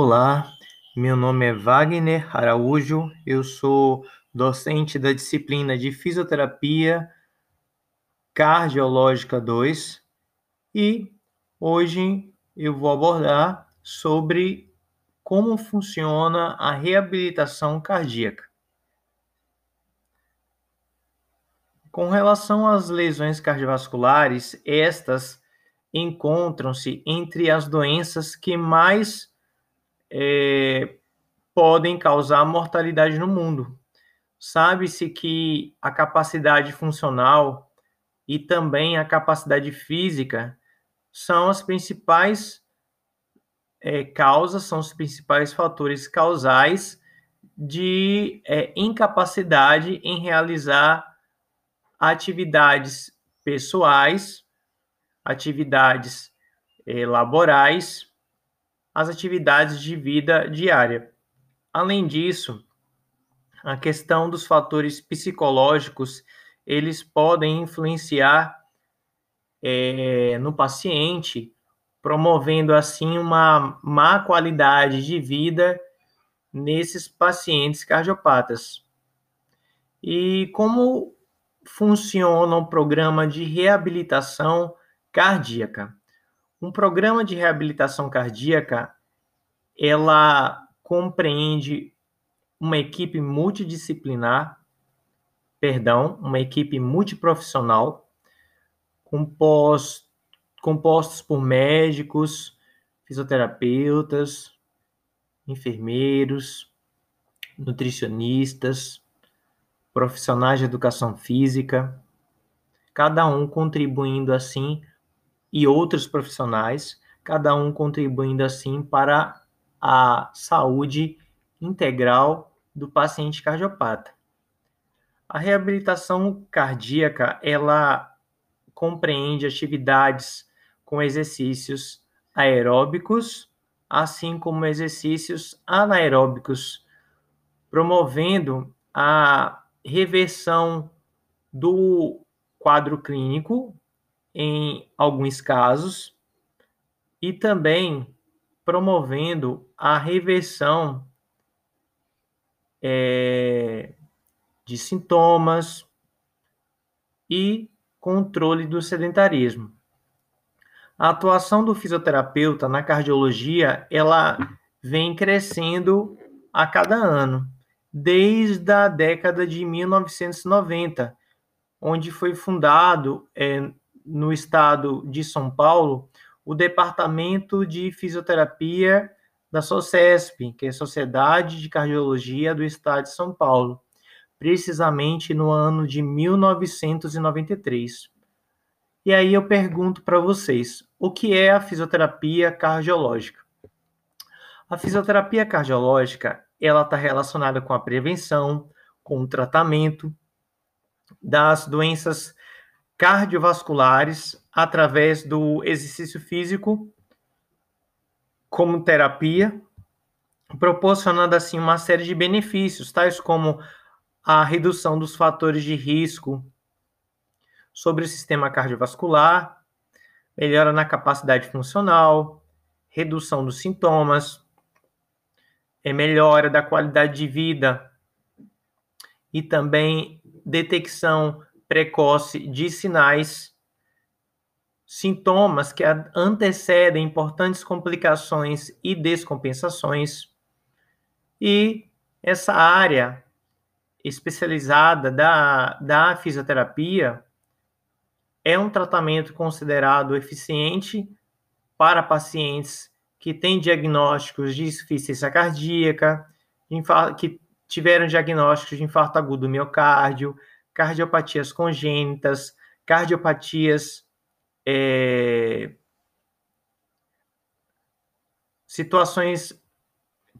Olá, meu nome é Wagner Araújo, eu sou docente da disciplina de Fisioterapia Cardiológica 2 e hoje eu vou abordar sobre como funciona a reabilitação cardíaca. Com relação às lesões cardiovasculares, estas encontram-se entre as doenças que mais é, podem causar mortalidade no mundo. Sabe-se que a capacidade funcional e também a capacidade física são as principais é, causas, são os principais fatores causais de é, incapacidade em realizar atividades pessoais, atividades é, laborais as atividades de vida diária. Além disso, a questão dos fatores psicológicos, eles podem influenciar é, no paciente, promovendo assim uma má qualidade de vida nesses pacientes cardiopatas. E como funciona o programa de reabilitação cardíaca? Um programa de reabilitação cardíaca, ela compreende uma equipe multidisciplinar, perdão, uma equipe multiprofissional, composto, compostos por médicos, fisioterapeutas, enfermeiros, nutricionistas, profissionais de educação física, cada um contribuindo assim e outros profissionais, cada um contribuindo assim para a saúde integral do paciente cardiopata. A reabilitação cardíaca, ela compreende atividades com exercícios aeróbicos, assim como exercícios anaeróbicos, promovendo a reversão do quadro clínico em alguns casos, e também promovendo a reversão é, de sintomas e controle do sedentarismo. A atuação do fisioterapeuta na cardiologia, ela vem crescendo a cada ano, desde a década de 1990, onde foi fundado é, no estado de São Paulo o Departamento de Fisioterapia da SOCESP, que é a Sociedade de Cardiologia do Estado de São Paulo, precisamente no ano de 1993. E aí eu pergunto para vocês, o que é a fisioterapia cardiológica? A fisioterapia cardiológica, ela está relacionada com a prevenção, com o tratamento das doenças cardiovasculares através do exercício físico como terapia, proporcionando assim uma série de benefícios, tais como a redução dos fatores de risco sobre o sistema cardiovascular, melhora na capacidade funcional, redução dos sintomas, é melhora da qualidade de vida e também detecção precoce de sinais, sintomas que antecedem importantes complicações e descompensações. E essa área especializada da, da fisioterapia é um tratamento considerado eficiente para pacientes que têm diagnósticos de insuficiência cardíaca, que tiveram diagnósticos de infarto agudo do miocárdio, cardiopatias congênitas, cardiopatias é, situações,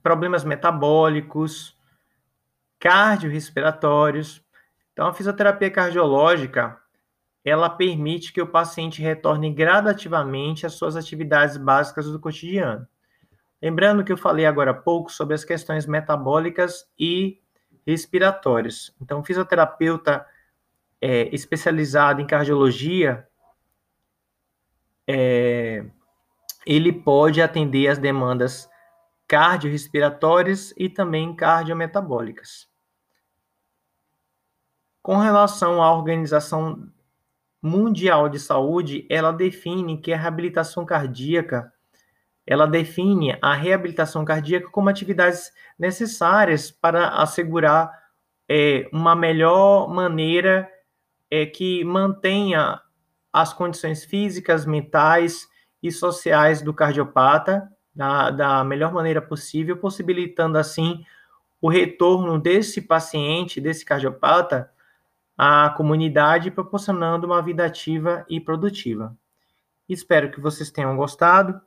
problemas metabólicos, cardiorrespiratórios. Então, a fisioterapia cardiológica, ela permite que o paciente retorne gradativamente às suas atividades básicas do cotidiano. Lembrando que eu falei agora há pouco sobre as questões metabólicas e respiratórios. Então, fisioterapeuta é, especializado em cardiologia, é, ele pode atender as demandas cardiorrespiratórias e também cardiometabólicas. Com relação à Organização Mundial de Saúde, ela define que a reabilitação cardíaca ela define a reabilitação cardíaca como atividades necessárias para assegurar é, uma melhor maneira é, que mantenha as condições físicas, mentais e sociais do cardiopata da, da melhor maneira possível, possibilitando assim o retorno desse paciente, desse cardiopata, à comunidade, proporcionando uma vida ativa e produtiva. Espero que vocês tenham gostado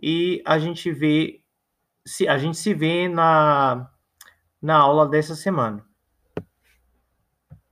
e a gente vê se a gente se vê na na aula dessa semana.